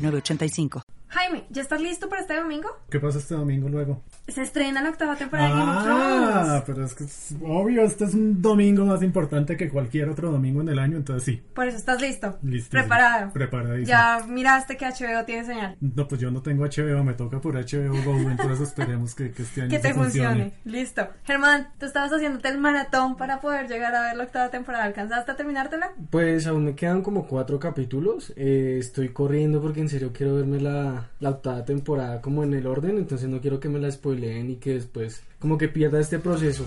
906985. Jaime, ¿ya estás listo para este domingo? ¿Qué pasa este domingo luego? Se estrena la octava temporada de Game of Thrones. Ah, pero es que es obvio, este es un domingo más importante que cualquier otro domingo en el año, entonces sí. Por eso estás listo. Listísimo. Preparado. Preparadísimo. Ya miraste que HBO tiene señal. No, pues yo no tengo HBO, me toca por HBO Go, entonces esperemos que, que este año Que te funcione. Listo. Germán, tú estabas haciéndote el maratón para poder llegar a ver la octava temporada. ¿Alcanzaste a terminártela? Pues aún me quedan como cuatro capítulos. Eh, estoy corriendo porque en serio quiero verme la, la octava temporada como en el orden, entonces no quiero que me la spoileen y que después como que pierda este proceso.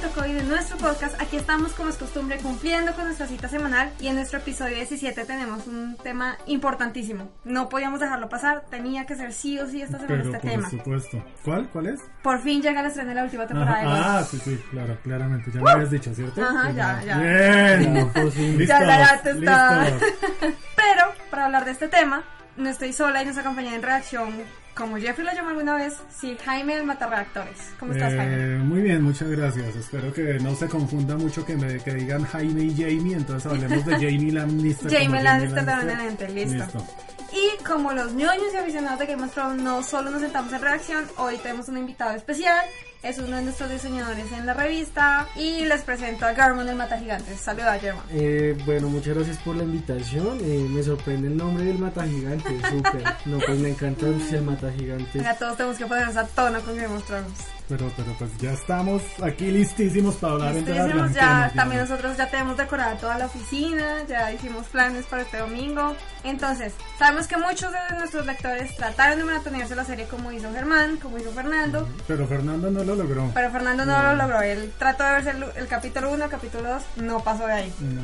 Y de nuestro podcast. Aquí estamos como es costumbre cumpliendo con nuestra cita semanal y en nuestro episodio 17 tenemos un tema importantísimo. No podíamos dejarlo pasar, tenía que ser sí o sí esta semana Pero este por tema. supuesto. ¿Cuál? ¿Cuál es? Por fin llega el estreno de la última temporada de Ajá, ah, sí, sí, claro, claramente. Ya me habías dicho, ¿cierto? Ajá, ya, ya. Bien. Ya, por fin. Listos, Ya, ya, te estaba- listos. Pero para hablar de este tema, no estoy sola y nos acompaña en redacción, como Jeffrey lo llamó alguna vez, sí, Jaime el Matarreactores. ¿Cómo estás, Jaime? Eh, muy bien, muchas gracias. Espero que no se confunda mucho que me que digan Jaime y Jamie, entonces hablemos de Jamie Lannister. Jamie Lannister permanente, listo. Listo. Y como los ñoños y aficionados de Game of Thrones no solo nos sentamos en redacción, hoy tenemos un invitado especial. Es uno de nuestros diseñadores en la revista. Y les presento a Garmon el Mata Gigantes. Saluda, Germán. Eh, bueno, muchas gracias por la invitación. Eh, me sorprende el nombre del Mata Gigante, súper. No, pues me encanta el Mata Gigante. Ya todos tenemos que ponernos a tono con Game of Thrones. Pero, pero pues ya estamos aquí listísimos para hablar Listísimos, ya, también nosotros ya tenemos decorada toda la oficina, ya hicimos planes para este domingo. Entonces, sabemos que muchos de nuestros lectores trataron de maratonearse la serie como hizo Germán, como hizo Fernando, Pero Fernando no lo logró. pero Fernando no lo logró. Él trató de verse el, el capítulo 1, el capítulo 2, no pasó de ahí. No,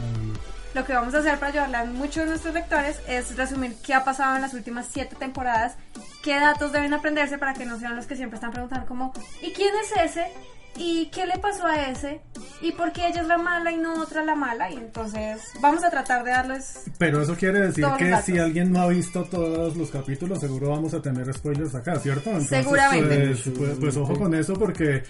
Lo que vamos a hacer para ayudarle a muchos de nuestros lectores es resumir qué ha pasado en las últimas 7 temporadas, qué datos deben aprenderse para que no sean los que siempre están preguntando como ¿y quién es ese? ¿Y qué le pasó a ese? ¿Y por qué ella es la mala y no otra la mala? Y entonces vamos a tratar de darles... Pero eso quiere decir que si alguien no ha visto todos los capítulos, seguro vamos a tener spoilers acá, ¿cierto? Entonces, Seguramente. Pues, pues- pues ojo con eso porque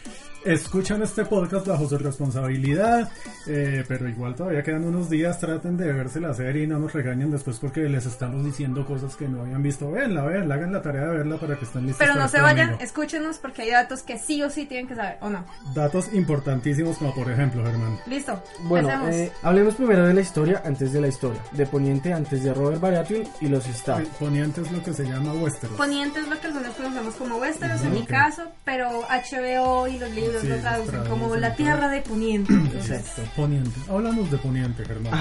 escuchan este podcast bajo su responsabilidad, eh, pero igual todavía quedan unos días, traten de verse la serie y no nos regañen después porque les estamos diciendo cosas que no habían visto. Véanla, véanla, hagan la tarea de verla para que estén listos. Pero no se vayan, escúchenos porque hay datos que sí o sí tienen que saber, ¿o no? Datos importantísimos como por ejemplo, Germán. Listo, Bueno, empecemos. eh, hablemos primero de la historia antes de la historia. De Poniente antes de Robert Baratheon y los Stark. Poniente es lo que se llama Westeros. Poniente es lo que algunos conocemos como Westeros en mi caso, pero HBO y los libros Sí, lo traducen como la tierra de Poniente. Exacto. Poniente. Hablamos de Poniente, Germán.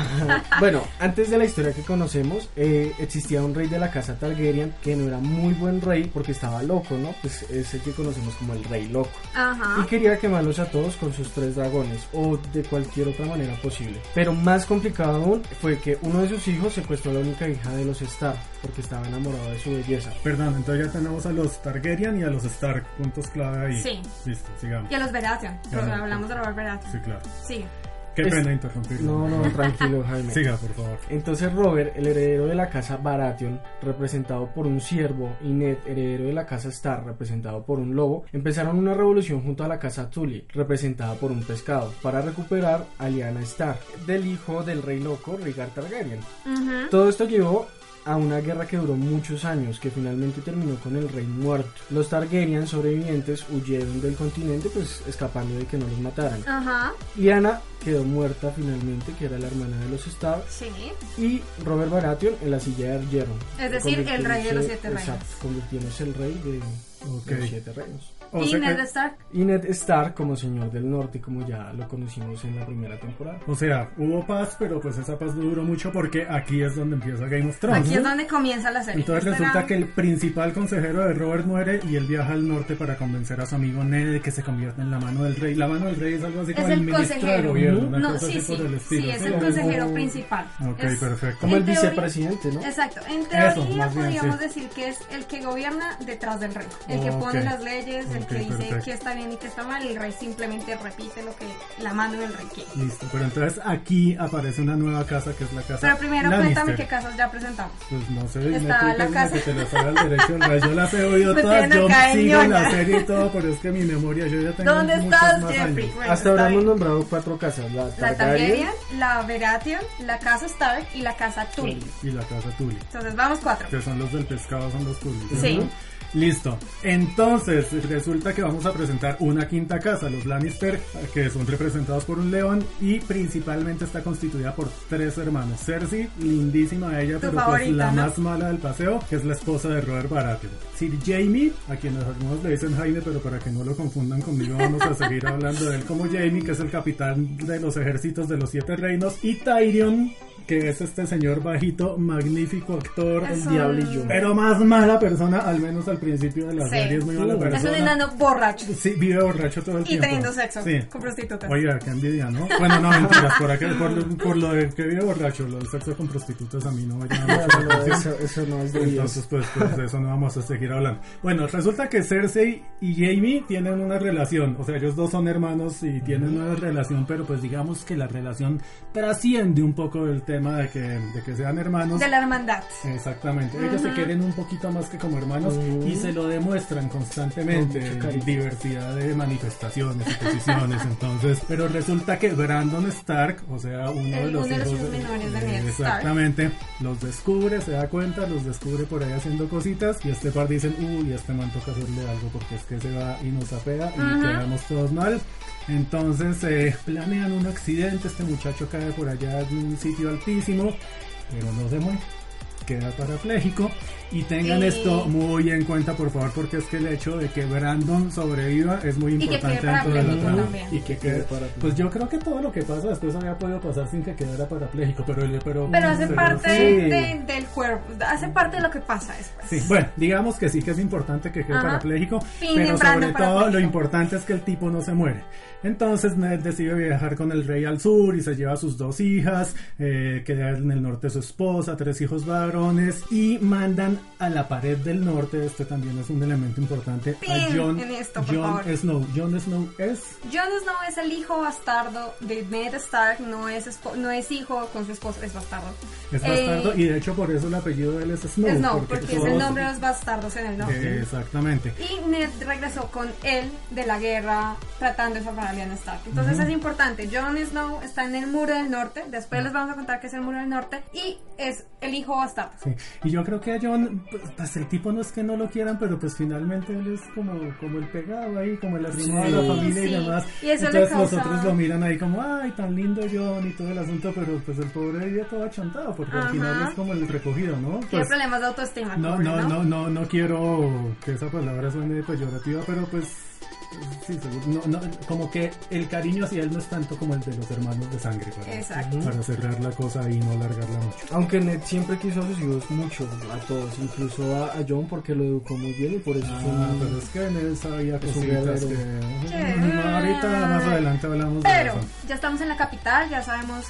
bueno, antes de la historia que conocemos, eh, existía un rey de la casa Targaryen que no era muy buen rey porque estaba loco, ¿no? Pues es el que conocemos como el rey loco. Y Ajá. quería quemarlos a todos con sus tres dragones o de cualquier otra manera posible. Pero más complicado aún fue que uno de sus hijos secuestró a la única hija de los Stark porque estaba enamorado de su belleza. Perdón, entonces ya tenemos a los Targaryen y a los Stark, puntos clave ahí. Sí. Listo, sigamos. Y a los Baratheon, porque hablamos de Robert Baratheon. Sí, claro. Sí. Qué Es- pena interrumpir. No, no, tranquilo Jaime. Siga, por favor. Entonces Robert, el heredero de la casa Baratheon, representado por un ciervo, y Ned, heredero de la casa Stark, representado por un lobo, empezaron una revolución junto a la casa Tully, representada por un pescado, para recuperar a Lyanna Stark, del hijo del rey loco Rhaegar Targaryen. Ujú. Todo esto llevó a una guerra que duró muchos años, que finalmente terminó con el rey muerto. Los Targaryen sobrevivientes huyeron del continente, pues escapando de que no los mataran. Ajá. Lyanna quedó muerta finalmente, que era la hermana de los Stark, Sí. y Robert Baratheon en la silla de hierro. Es decir, el rey de los siete Exacto, reinos. convirtiéndose el rey de los siete reinos. O y sea Ned Stark. Y Ned Stark como Señor del Norte, como ya lo conocimos en la primera temporada. O sea, hubo paz, pero pues esa paz no duró mucho porque aquí es donde empieza Game of Thrones. Aquí es donde comienza la serie. Entonces Este resulta que el principal consejero de Robert muere y él viaja al norte para convencer a su amigo Ned de que se convierta en la mano del rey. La mano del rey es algo así como el, el ministro de consejero. gobierno, una No, cosa sí, así sí, por el estilo. sí, es el consejero principal. Ok, Es- perfecto. Como el teoría- vicepresidente, ¿no? Exacto, en Eso, teoría bien, podríamos sí. decir que es el que gobierna detrás del rey, el que pone las leyes, el Que dice perfecto. qué está bien y qué está mal, y el rey simplemente repite lo que la mano del rey quiere. Listo, pero entonces aquí aparece una nueva casa que es la casa Pero primero Lannister. cuéntame qué casas ya presentamos. Pues no sé, Está la casa. que te las sabe al derecho. Yo las he oído Me todas, yo sigo la serie y todo, pero es que mi memoria, yo ya tengo ¿Dónde estás, más Jeffrey? años. Bueno, Hasta ahora hemos nombrado cuatro casas. La La Targaryen, Targaryen, la Baratheon, la casa Stark y la casa Tully. Y la casa Tully. Entonces vamos cuatro. Que son los del pescado, son los Tully. Sí. ¿no? Listo. Entonces, resulta que vamos a presentar una quinta casa, los Lannister, que son representados por un león y principalmente está constituida por tres hermanos. Cersei, lindísima ella, pero pues la ¿no? más mala del paseo, que es la esposa de Robert Baratheon. Sir Jamie, a quienes algunos le dicen Jaime, pero para que no lo confundan conmigo, vamos a seguir hablando de él como Jamie, que es el capitán de los ejércitos de los siete reinos, y Tyrion, que es este señor bajito, magnífico actor, Es el un- diablillo. Pero más mala persona, al menos al principio de la Sí. serie, es muy mala Uh, persona. Es un enano borracho Sí, vive borracho todo el y tiempo. teniendo sexo Sí. con prostitutas. Oiga, qué envidia, ¿no? Bueno, no, mentiras, por, aquel- por, lo- por lo de que vive borracho, lo del sexo con prostitutas a mí no me llama mucho no, eso, eso no es de. Entonces, pues, pues de eso no vamos a seguir hablando. Bueno, resulta que Cersei y Jamie tienen una relación, o sea, ellos dos son hermanos y tienen una relación, pero pues digamos que la relación trasciende un poco del tema de que, de que sean hermanos. De la hermandad. Exactamente, ellos se quieren un poquito más que como hermanos Ujú. y se lo demuestran constantemente en cariño. diversidad de manifestaciones y posiciones. Entonces, pero resulta que Brandon Stark, o sea, uno de El- los uno de los hijos hijos menores de Stark. exactamente, los descubre, se da cuenta, los descubre por ahí haciendo cositas y este par dicen, uy, este man toca hacerle algo porque es que se va y nos apea y Ujú. quedamos todos mal. Entonces eh, planean un accidente, este muchacho cae por allá en un sitio altísimo, pero no se muere, queda parapléjico. Y tengan esto muy en cuenta, por favor, porque es que el hecho de que Brandon sobreviva es muy importante dentro de la trama. Y que quede Pues yo creo que todo lo que pasa después había podido pasar sin que quedara parapléjico, pero... pero, Pero hace pero parte sí. de- del cuerpo, hace parte de lo que pasa después. Sí, bueno, digamos que sí que es importante que quede Ajá. parapléjico, Fin pero sobre todo lo importante es que el tipo no se muere. Entonces Ned decide viajar con el rey al sur y se lleva a sus dos hijas, eh, queda en el norte su esposa, tres hijos varones y mandan a la pared del norte, este también es un elemento importante, a Pin John, en esto, por Jon favor. Snow. Jon Snow es Jon Snow es el hijo bastardo de Ned Stark, no es, no es hijo con su esposa, es bastardo. es Eh, bastardo y de hecho por eso el apellido de él es Snow. Snow, porque, es el nombre de los bastardos en el norte. Eh, exactamente. Y Ned regresó con él de la guerra tratando de salvar a Lyanna Stark. Entonces es importante. Jon Snow está en el muro del norte. Después les vamos a contar que es el muro del norte. Y es el hijo bastardo. Sí, y yo creo que a John, pues, el tipo no es que no lo quieran, pero pues finalmente él es como, como el pegado ahí, como el arrimado de la Sí, familia y demás. Y eso Entonces causa- los otros lo miran ahí como, ay, tan lindo John y todo el asunto, pero pues el pobre vive todo achantado, porque al final es como el recogido, ¿no? Tiene Pues, problemas de autoestima. no, pobre, no, no, no, no quiero que esa palabra suene peyorativa, pero pues sí, seguro, no, no, como que el cariño hacia él no es tanto como el de los hermanos de sangre, para, Exacto. para cerrar la cosa y no largarla mucho. Aunque Ned siempre quiso a sus hijos mucho, a todos, incluso a, a John porque lo educó muy bien y por eso es Ah, un- pero es que él sabía un cositas que... No, ahorita más adelante hablamos de Pero eso. ya estamos en la capital, ya sabemos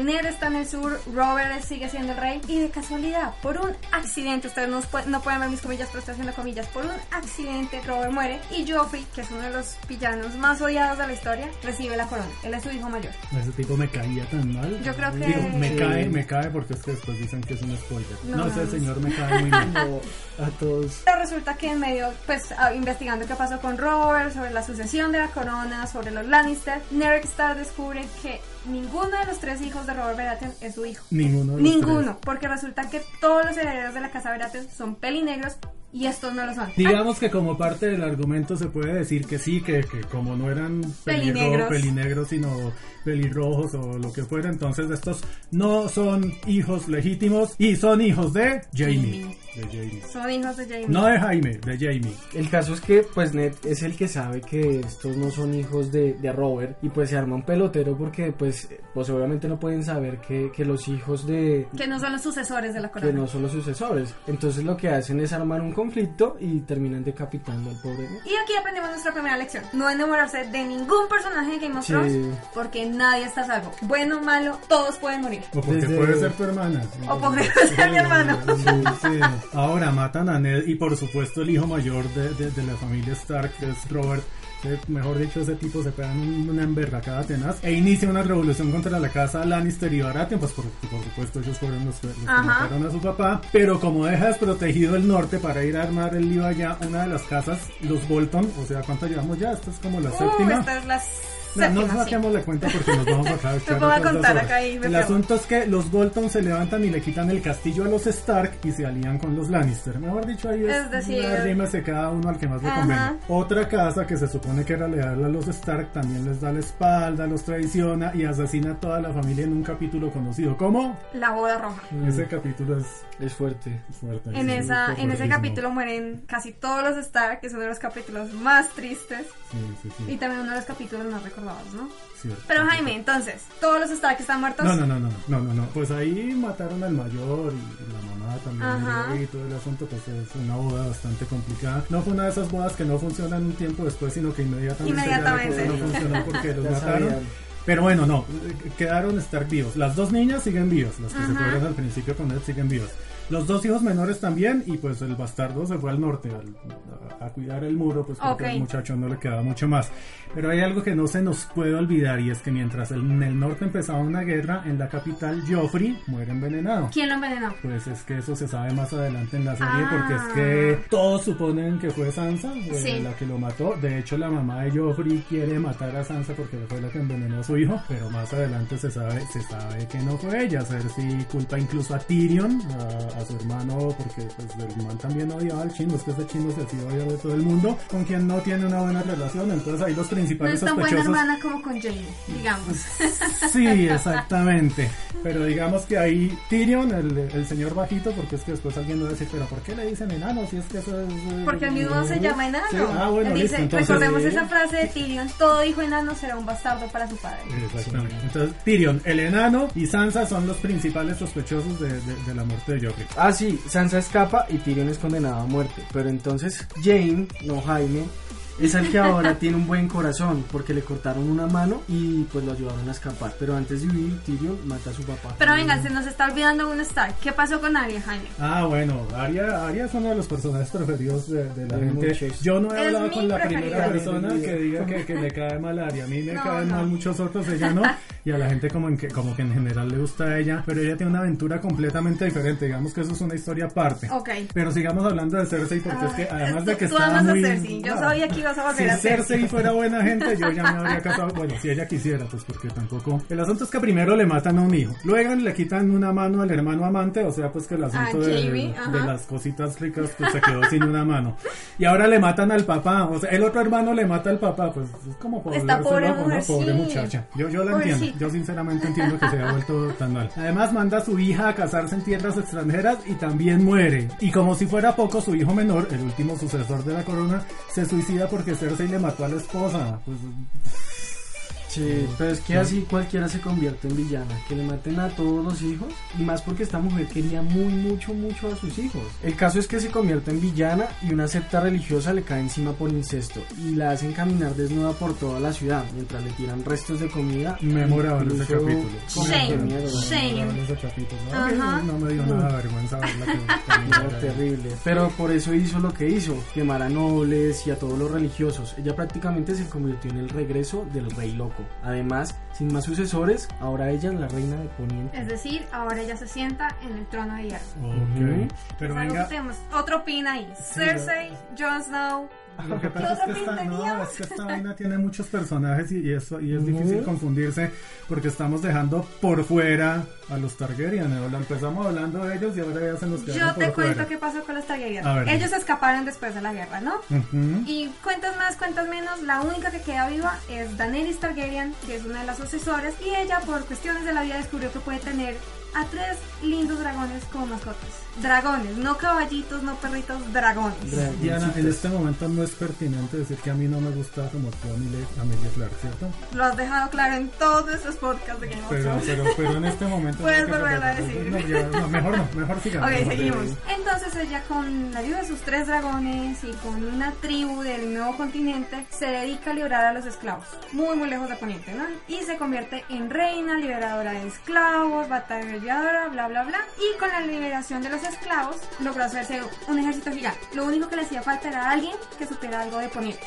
Ned está en el sur, Robert sigue siendo el rey y de casualidad, por un accidente, ustedes no, pu- no pueden ver mis comillas, pero estoy haciendo comillas, por un accidente Robert muere y Joffrey, que es uno de los villanos más odiados de la historia, recibe la corona. Él es su hijo mayor. Ese tipo me caía tan mal. Yo creo que- Digo, me Sí. cae, me cae porque es que después dicen que es un spoiler. No, No, no, ese no. señor me cae muy mal. A todos. Pero resulta que en medio, pues ah, investigando qué pasó con Robert, sobre la sucesión de la corona, sobre los Lannister, Ned Stark descubre que ninguno de los tres hijos de Robert Baratheon es su hijo. Ninguno de los Ninguno, porque resulta que todos los herederos de la casa Baratheon son pelinegros y estos no lo son. Digamos que como parte del argumento se puede decir que sí, que, que como no eran Pelinegros. pelinegros, sino pelirrojos o lo que fuera, entonces estos no son hijos legítimos y son hijos de Jamie. De Jamie. Son hijos de Jamie. No de Jaime, de Jamie. El caso es que pues Ned es el que sabe que estos no son hijos de, de Robert y pues se arma un pelotero porque pues, pues obviamente no pueden saber que, que los hijos de... Que no son los sucesores de la que corona. no son los sucesores. Entonces lo que hacen es armar un conflicto y terminan decapitando al pobre Ned. Y aquí aprendemos nuestra primera lección. No enamorarse de ningún personaje de Game of Sí. Thrones porque nadie está a salvo. Bueno o malo, todos pueden morir. O porque Desde- puede ser tu hermana. O porque puede ser mi hermano. Sí, sí. Ahora matan a Ned y por supuesto el hijo mayor de, de- de la familia Stark, que es Robert. mejor dicho, ese tipo se pega un- una emberracada tenaz e inicia una revolución contra la casa Lannister y Baratheon, pues por, por supuesto ellos fueron los que, los que Ajá. mataron a su papá, pero como deja desprotegido el norte para ir a armar el lío allá, una de las casas, los Bolton, o sea, ¿cuánto llevamos ya? Esta es como la Uh, séptima. esta es la No, no sí. saquemos la cuenta porque nos vamos a echar Me pongo a contar acá y me El asunto es que los Bolton se levantan y le quitan el castillo a los Stark y se alían con los Lannister. Mejor dicho, ahí es, Es decir- arrímese cada uno al que más le Ajá. convenga. Otra casa que se supone que era leal a los Stark también les da la espalda, los traiciona y asesina a toda la familia en un capítulo conocido como... La boda roja. Ese capítulo es Es fuerte. fuerte. En, sí, esa, en ese capítulo mueren casi todos los Stark, que es uno de los capítulos más tristes. Sí, sí, sí. Y también uno de los capítulos más recordados, ¿no? Cierto. Pero Jaime, entonces, todos los Stark están muertos. No, no, no, no, no, no, no. Pues ahí mataron al mayor y la mamá también Ajá. y todo el asunto, pues es una boda bastante complicada. No fue una de esas bodas que no funcionan un tiempo después, sino que inmediatamente, ya la Inmediatamente. cosa no funcionó porque los Ya mataron. sabían. Pero bueno, no, quedaron Stark vivos. Las dos niñas siguen vivas, las que se fueron al principio con él siguen vivas. Los dos hijos menores también, y pues el bastardo se fue al norte al- a, a cuidar el muro, pues porque Ok. al muchacho no le quedaba mucho más. Pero hay algo que no se nos puede olvidar, y es que mientras el- en el norte empezaba una guerra, en la capital Joffrey muere envenenado. ¿Quién lo envenenó? Pues es que eso se sabe más adelante en la serie Ah. porque es que todos suponen que fue Sansa fue Sí. la que lo mató. De hecho, la mamá de Joffrey quiere matar a Sansa porque fue la que envenenó a su hijo, pero más adelante se sabe se sabe que no fue ella. Cersei culpa incluso a Tyrion, a, a su hermano, porque pues el man también odiaba al chino. Es que ese chino se hacía odiar de todo el mundo, con quien no tiene una buena relación. Entonces ahí los No principales es tan buena hermana como con Jamie, digamos. Sí, exactamente. Pero digamos que ahí Tyrion, el, el señor bajito, porque es que después alguien va a decir, pero ¿por qué le dicen enano? Si es que eso es... eh, Porque el mismo se llama enano. Sí, Ah, bueno, Él listo. dice, Entonces, recordemos sí. esa frase de Tyrion, todo hijo enano será un bastardo para su padre. Exactamente. Entonces, Tyrion, el enano y Sansa son los principales sospechosos de, de- de la muerte de Joffrey. Ah, sí, Sansa escapa y Tyrion es condenado a muerte. Pero entonces Jane, no Jaime, es el que ahora tiene un buen corazón porque le cortaron una mano y pues lo ayudaron a escapar. Pero antes de huir, Tyrion mata a su papá. Pero venga, se nos está olvidando un Stark. ¿Qué pasó con Arya, Jaime? Ah, bueno, Arya, Arya es uno de los personajes preferidos de, de la gente. muchos. Yo no he Es hablado con la primera persona que diga que, que le cae mal a Arya. A mí me No, caen no. mal muchos otros, ella no. Y a la gente como, en que, como que en general le gusta a ella. Pero ella tiene una aventura completamente diferente. Digamos que eso es una historia aparte. Ok. Pero sigamos hablando de Cersei porque es que además de que Tú estaba amas a muy... Cersei. Yo Ah, sabía ibas a volver a si Cersei fuera buena gente, yo ya me habría casado. Bueno, si ella quisiera, pues porque tampoco. El asunto es que primero le matan a un hijo. Luego le quitan una mano al hermano amante. O sea, pues que el asunto A de, de las cositas ricas, pues se quedó sin una mano. Y ahora le matan al papá. O sea, el otro hermano le mata al papá. Pues es como por Esta pobre loco, ¿no? mujer, Pobre sí. muchacha. Yo, yo la entiendo. Yo sinceramente entiendo que se haya vuelto tan mal. Además, manda a su hija a casarse en tierras extranjeras y también muere. Y como si fuera poco, su hijo menor, el último sucesor de la corona, se suicida porque Cersei le mató a la esposa. Pues Sí, pero es que así cualquiera se convierte en villana, que le maten a todos los hijos y más porque esta mujer quería muy mucho mucho a sus hijos. El caso es que se convierte en villana y una secta religiosa le cae encima por incesto y la hacen caminar desnuda por toda la ciudad mientras le tiran restos de comida. memorable ese capítulo. Shame. miedo, Shame. Memorable ese capítulo. ¿no? Me dio nada de vergüenza verla que terrible, pero por eso hizo lo que hizo, quemar a nobles y a todos los religiosos. Ella prácticamente se convirtió en el regreso del rey loco. Además, sin más sucesores, ahora ella es la reina de Poniente. Es decir, ahora ella se sienta en el trono de hierro. Ok. Pero venga, tenemos. Otro pin ahí. Cersei, Jon Snow, Lo que pasa es que, esta, no, es que esta vaina tiene muchos personajes y, y eso, y es Ujú. difícil confundirse porque estamos dejando por fuera a los Targaryen. ¿no? Empezamos hablando de ellos y ahora ya se nos quedaron Yo por te cuento fuera. qué pasó con los Targaryen. Ellos escaparon después de la guerra, ¿no? Ujú. Y cuentas más, cuentas menos, la única que queda viva es Daenerys Targaryen, que es una de las sucesoras, y ella por cuestiones de la vida descubrió que puede tener a tres lindos dragones como mascotas. Dragones, no caballitos, no perritos, dragones. Diana, en este momento no es pertinente decir que a mí no me gusta como actúa Amelia Amelia Clark, ¿cierto? Lo has dejado claro en todos estos podcasts de Game of Pero, Thrones. pero, pero en este momento... Puedes volverlo a decir. No, ya, no, mejor no, mejor sigamos. Ok, mejor seguimos. Entonces ella con la ayuda de sus tres dragones y con una tribu del nuevo continente se dedica a liberar a los esclavos, muy muy lejos de Poniente, ¿no? Y se convierte en reina, liberadora de esclavos, batalladora, bla bla bla. Y con la liberación de los esclavos logró hacerse un ejército gigante. Lo único que le hacía falta era alguien que supiera algo de Poniente.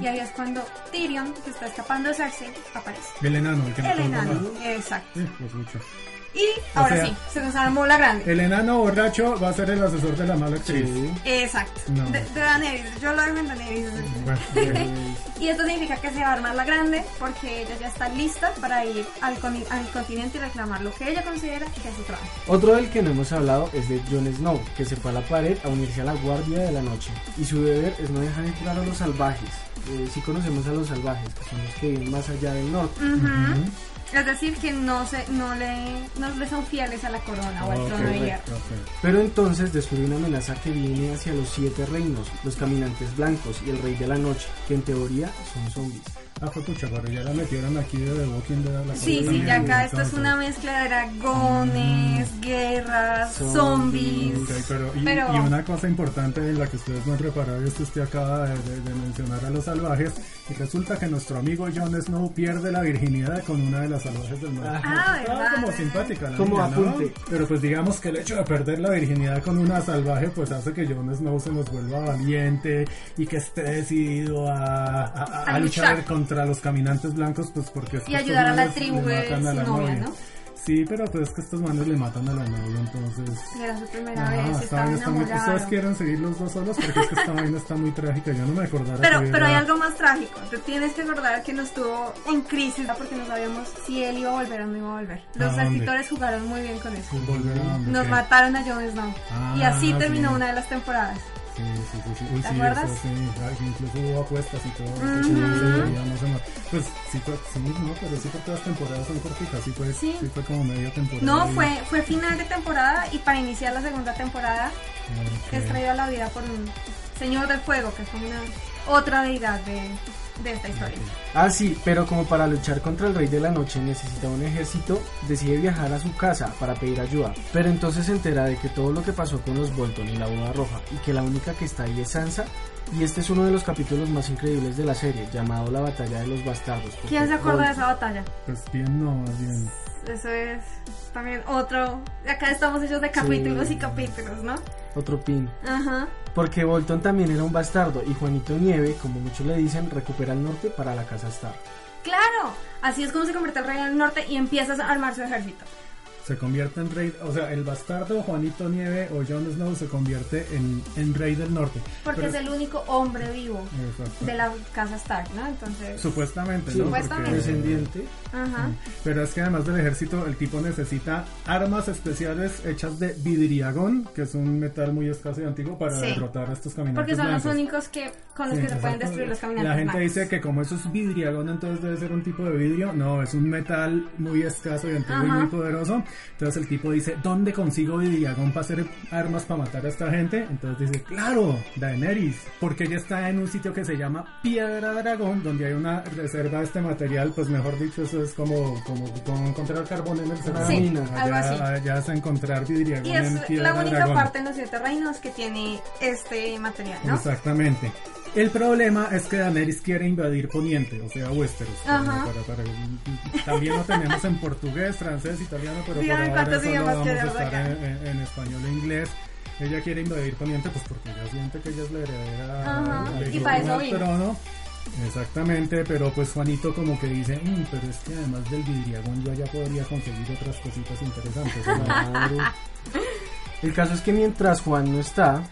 Y ahí es cuando Tyrion, que está escapando de Cersei, aparece. El enano, el que El mató a enano, mamá. exacto. Pues mucho. Y ahora sea- sí, se nos armó la grande. El enano borracho va a ser el asesor de la mala actriz. Sí. Exacto. No. De, de Daenerys, yo lo dejo en Daenerys. Bueno, Y esto significa que se va a armar la grande porque ella ya está lista para ir al, coni- al continente y reclamar lo que ella considera que es su trabajo. Otro del que no hemos hablado es de Jon Snow, que se fue a la pared a unirse a la Guardia de la Noche. Y su deber es no dejar entrar a los salvajes. Eh, sí conocemos a los salvajes, que son los que viven más allá del norte. Ujú. Es decir, que no se, no le, no le son fieles a la corona o al trono de hierro. Pero entonces descubre una amenaza que viene hacia los siete reinos, los caminantes blancos y el rey de la noche, que en teoría son zombies. Ah, fue pucha, pero ya la metieron aquí de The Walking Dead la Sí, sí, ya acá esto es una mezcla de dragones, guerras, zombies. Ok, pero, y, Pero- y una cosa importante en la que ustedes no han reparado es que usted acaba de, de- de mencionar a los salvajes y resulta que nuestro amigo Jon Snow pierde la virginidad con una de las salvajes del norte. Ah, como simpática la Como niña, ¿no? apunte. Pero pues digamos que el hecho de perder la virginidad con una salvaje pues hace que Jon Snow se nos vuelva valiente y que esté decidido a, a- a- A a luchar luchar. Contra los caminantes blancos pues porque Y ayudar a la tribu de su novia. ¿no? Sí, pero pues es que estos manes le matan a la novia, entonces... Y era su primera Ah, vez, esta estaba vaina está muy-. Ustedes quieren seguir los dos solos porque es que esta vaina está muy trágica. Yo no me acordara Pero, que pero hay era- algo más trágico. Te tienes que acordar que nos tuvo en crisis porque no sabíamos si él iba a volver o no iba a volver. Los ¿A dónde? escritores jugaron muy bien con eso. Volver a donde Nos mataron a Jon Snow. y Ah, así terminó una de las temporadas. Sí, sí, sí, sí. Uy, ¿Te sí, acuerdas? eso sí. Ay, incluso hubo apuestas y todo. sí, ya no sé más. Pues sí, fue, sí, no, pero sí porque las temporadas son cortitas. Sí fue, Sí. sí. fue como media temporada. No, y- fue, fue final de temporada y para iniciar la segunda temporada Ok. es traído a la vida por un señor del fuego, que es una otra deidad de, de esta historia. Ah, sí, pero como para luchar contra el rey de la noche necesita un ejército, decide viajar a su casa para pedir ayuda. Pero entonces se entera de que todo lo que pasó con los Bolton y la boda roja y que la única que está ahí es Sansa. Y este es uno de los capítulos más increíbles de la serie, llamado La batalla de los bastardos. ¿Quién se acuerda de esa batalla? Pues bien, no, más bien. Eso es también otro. Acá estamos hechos de capítulos Sí. y capítulos, ¿no? Otro pin. Ajá. Porque Bolton también era un bastardo y Juanito Nieve, como muchos le dicen, recupera el norte para la casa Stark. Claro, así es como se convierte el rey del norte y empieza a armar su ejército. Se convierte en rey, o sea, el bastardo Juanito Nieve o Jon Snow se convierte en, en rey del norte. Porque Pero- es el único hombre vivo de la casa Stark, ¿no? Entonces, Supuestamente, ¿no? Supuestamente. Descendiente. ajá. Pero es que además del ejército, el tipo necesita armas especiales hechas de vidriagón, que es un metal muy escaso y antiguo, para Sí. derrotar a estos caminantes Porque son los únicos que con los Sí, que se pueden destruir los caminantes. La gente blancos. dice que como eso es vidriagón, entonces debe ser un tipo de vidrio. No, es un metal muy escaso y antiguo y muy poderoso. Entonces el tipo dice, ¿dónde consigo vidriagón para hacer armas para matar a esta gente? Entonces dice, claro, Daenerys, porque ella está en un sitio que se llama Piedra Dragón, donde hay una reserva de este material, pues mejor dicho, eso es como, como, como encontrar carbón en el cerrado. Sí, mina. algo allá, así. allá es encontrar vidriagón Y en es Piedra la única Dragón. parte en los siete reinos que tiene este material, ¿no? Exactamente. El problema es que Daenerys quiere invadir Poniente, o sea, Westeros. Ajá. Para- para- también lo tenemos en portugués, francés, italiano, pero Dígame por ahora solo vamos a estar en, en- en español e inglés. Ella quiere invadir Poniente, pues porque ella siente que ella es la heredera Ajá, al y para eso al vino. trono. Exactamente, pero pues Juanito como que dice, "Mm, pero es que además del vidriagón yo allá podría conseguir otras cositas interesantes. ¿no?". Claro. El caso es que mientras Juan no está,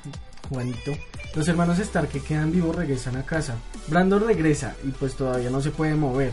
Juanito, Los hermanos Stark que quedan vivos regresan a casa. Brandon regresa y pues todavía no se puede mover.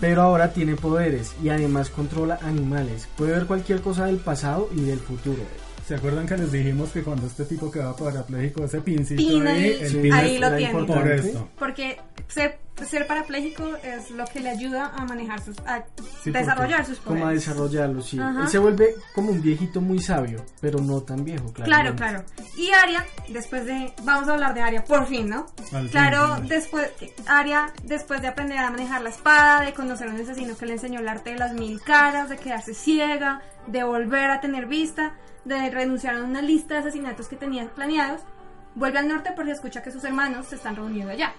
Pero ahora tiene poderes y además controla animales. Puede ver cualquier cosa del pasado y del futuro. ¿Se acuerdan que les dijimos que cuando este tipo quedaba parapléjico, ese pincito Pin ahí, ahí, el Sí, pin ahí es lo tiene. por importante. esto? Porque ser, ser parapléjico es lo que le ayuda a manejar sus. a Sí, desarrollar sus Como a poderes. desarrollarlo, sí. Ajá. Él se vuelve como un viejito muy sabio, pero no tan viejo, claro. Claro, claro. Y Aria, después de. Vamos a hablar de Aria, por fin, ¿no? Al claro, después. Aria, después de aprender a manejar la espada, de conocer a un asesino que le enseñó el arte de las mil caras, de quedarse ciega, de volver a tener vista, de renunciar a una lista de asesinatos que tenía planeados, vuelve al norte porque escucha que sus hermanos se están reuniendo allá.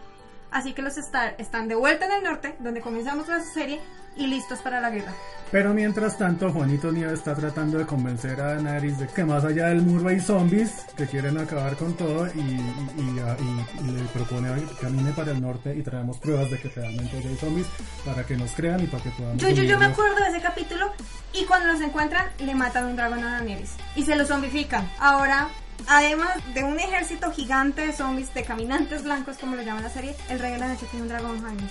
Así que los Stark están de vuelta en el norte, donde comenzamos la serie, y listos para la guerra. Pero mientras tanto, Juanito Nieve está tratando de convencer a Daenerys de que más allá del muro hay zombies que quieren acabar con todo y, y- y- y- le propone que camine para el norte y traemos pruebas de que realmente hay zombies para que nos crean y para que podamos... Yo, yo, yo me acuerdo de ese capítulo y cuando los encuentran le matan un dragón a Daenerys y se lo zombifican. Ahora, además de un ejército gigante de zombies, de caminantes blancos como lo llaman la serie, el rey de la noche tiene un dragón, Jaime.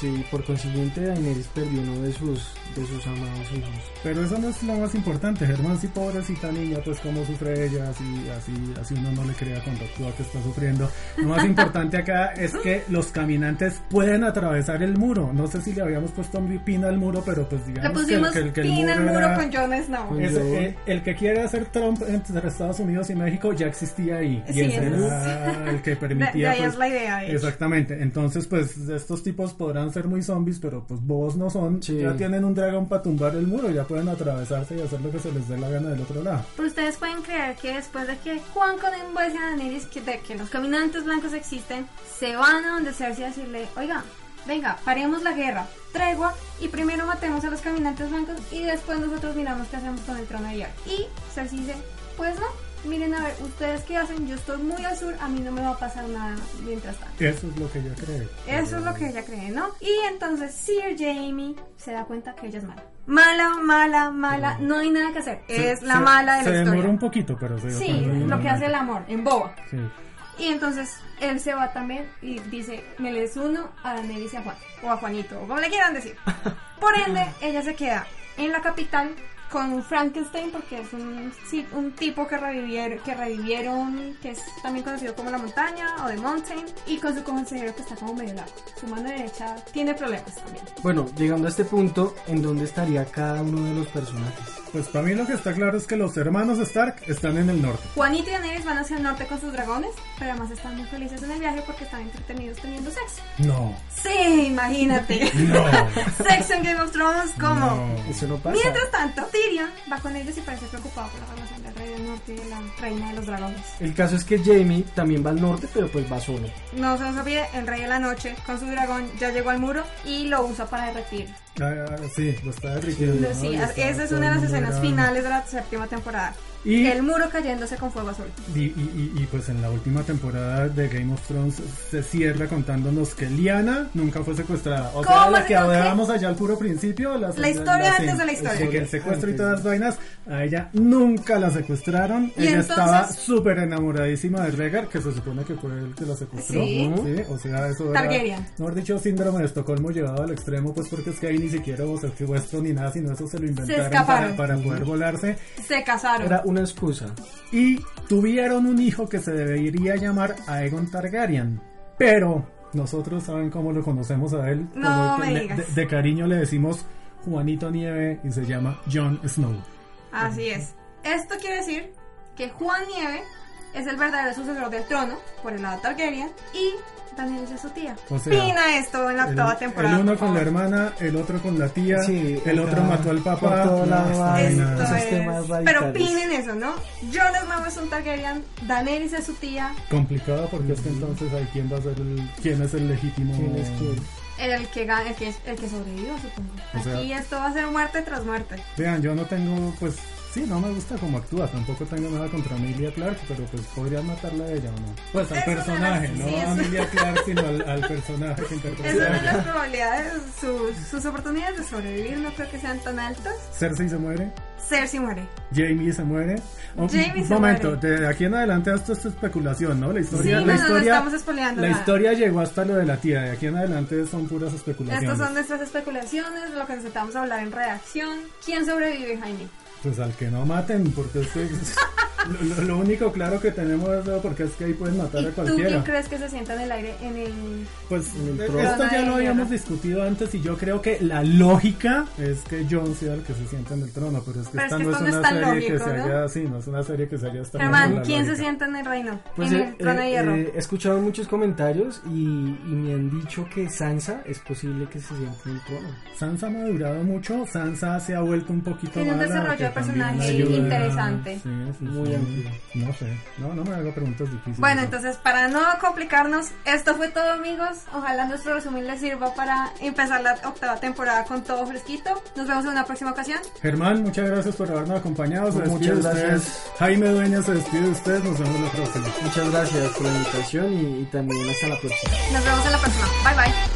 Sí. Sí, por consiguiente Daenerys perdió uno de sus, de sus amados hijos. Pero eso no es lo más importante, Germán, si pobrecita niña, pues cómo sufre ella, así, así, así uno no le crea cuando actúa que está sufriendo. Lo más importante acá es que los caminantes pueden atravesar el muro. No sé si le habíamos puesto un pin al muro, pero pues Le digamos pusimos que, el- que el pin al muro era- con Jon Snow. es- Yo- eh, el que quiere hacer Trump entre Estados Unidos y México ya existía ahí. Sí, y ese es- era el que De, permitía. de ahí pues, es la idea. de. Exactamente, entonces pues estos tipos podrán ser muy zombies, pero pues bobos no son, Sí. ya tienen un dragón para tumbar el muro, ya pueden atravesarse y hacer lo que se les dé la gana del otro lado. Pero ustedes pueden creer que después de que Juan con convence a Daenerys que, de que los caminantes blancos existen, se van a donde Cersei a decirle, oiga, venga, paremos la guerra, tregua y primero matemos a los caminantes blancos y después nosotros miramos qué hacemos con el trono de hierro. Y Cersei dice, pues no, miren a ver, ustedes qué hacen, yo estoy muy al sur, a mí no me va a pasar nada mientras tanto. Eso es lo que ella cree. Eso es lo que ella cree, ¿no? Y entonces Sir Jamie se da cuenta que ella es mala. Mala, mala, mala, no hay nada que hacer. Se- es la se- mala de Se la demora historia. un poquito, pero se Sí, lo que hace el amor, en boba. Sí. Y entonces él se va también y dice, me le des uno a Daenerys y a Juan, o a Juanito, o como le quieran decir. Por ende, ella se queda en la capital con Frankenstein, porque es un, un tipo que revivieron, que revivieron, que es también conocido como la montaña o The Mountain, y con su consejero que está como medio largo. Su mano derecha tiene problemas también. Bueno, llegando a este punto, ¿en dónde estaría cada uno de los personajes? Pues para mí lo que está claro es que los hermanos Stark están en el norte. Juanito y Daenerys van hacia el norte con sus dragones, pero además están muy felices en el viaje porque están entretenidos teniendo sexo. No, Sí, imagínate. no, Sexo en Game of Thrones, ¿cómo? no. Eso no pasa. Mientras tanto, Tyrion va con ellos y parece preocupado por la relación del rey del norte y de la reina de los dragones. El caso es que Jamie también va al norte, pero pues va solo. No se nos olvide, el rey de la noche con su dragón ya llegó al muro y lo usa para derretir. Ah, sí, lo está. Sí, Y está esa es una de las escenas finales de la séptima temporada. Y- El muro cayéndose con fuego azul. Y, y- y- y, pues en la última temporada de Game of Thrones se cierra contándonos que Liana nunca fue secuestrada. O sea, ¿Cómo la que hablábamos allá al puro principio. La, La historia sí, antes de la historia. De que el secuestro y todas las vainas, a ella nunca la secuestraron. Y ella entonces- estaba súper enamoradísima de Rhaegar, que se supone que fue el que la secuestró. Sí. o sea, eso era, Targaryen. mejor dicho, síndrome de Estocolmo llevado al extremo, pues porque es que ahí ni siquiera hubo secuestro ni nada, sino eso se lo inventaron para, escaparon. para poder volarse. Se casaron. Era una excusa. Y tuvieron un hijo que se debería llamar Aegon Targaryen. Pero nosotros saben cómo lo conocemos a él. No Como me le- digas. de, de cariño le decimos Juanito Nieve y se llama Jon Snow. Así es. Esto quiere decir que Juan Nieve es el verdadero sucesor del trono por el lado Targaryen y Daenerys es su tía. O sea, Pina esto en la El, octava temporada. el uno con la hermana, el otro con la tía, Sí, el otro mató al papá. No, esos es- Pero pinen eso, ¿no? Jon Snow es un Targaryen, Daenerys es su tía, Complicado porque es que entonces hay quién va a ser el, quién es el legítimo. ¿Quién es quién? el que gana, el que, el que sobreviva, supongo. O sea- Aquí esto va a ser muerte tras muerte. Vean, yo no tengo, pues, sí, no me gusta cómo actúa, tampoco tengo nada contra Emilia Clark, pero pues podrían matarla a ella o no. Pues al Es una de personaje, no sí, a es- Emilia Clark, sino al, al personaje que interpreta. Esas son a ella. las probabilidades, sus, sus oportunidades de sobrevivir no creo que sean tan altas. Cersei se muere. Cersei muere. Jamie se muere. Un Jamie se momento, muere. de aquí en adelante esto es especulación, ¿no? La historia, Sí, la no, no, no historia, estamos spoileando la nada. historia llegó hasta lo de la tía. De aquí en adelante son puras especulaciones. Estas son nuestras especulaciones, lo que necesitamos hablar en redacción. ¿Quién sobrevive, Jaime? Pues al que no maten, porque es que lo, lo- único claro que tenemos es eso, porque es que ahí pueden matar ¿Y a tú cualquiera. quién crees que se sienta en el aire en el... Pues En el trono. esto ya lo habíamos discutido antes y yo creo que la lógica es que John sea el que se sienta en el trono, pero es que Pero esta es que no es una serie que lógico, se ¿no? haya, sí, no es una serie que se haya con la ¿quién se lógica. sienta en el reino? Pues en eh, el trono de hierro. eh, he escuchado muchos comentarios y, y me han dicho que Sansa es posible que se siente en el trono. Sansa ha madurado mucho, Sansa se ha vuelto un poquito Tiene un desarrollo que de personaje ayuda. interesante. Sí, sí, Muy amplio. No sé, no, no me hago preguntas difíciles. Bueno, entonces para no complicarnos, esto fue todo amigos. Ojalá nuestro resumen les sirva para empezar la octava temporada con todo fresquito. Nos vemos en una próxima ocasión. Germán, muchas gracias por habernos acompañado. Se Muchas gracias. usted. Jaime Dueña se despide de usted. Nos vemos la próxima. Muchas gracias por la invitación y, y también hasta la próxima. Nos vemos en la próxima. Bye bye.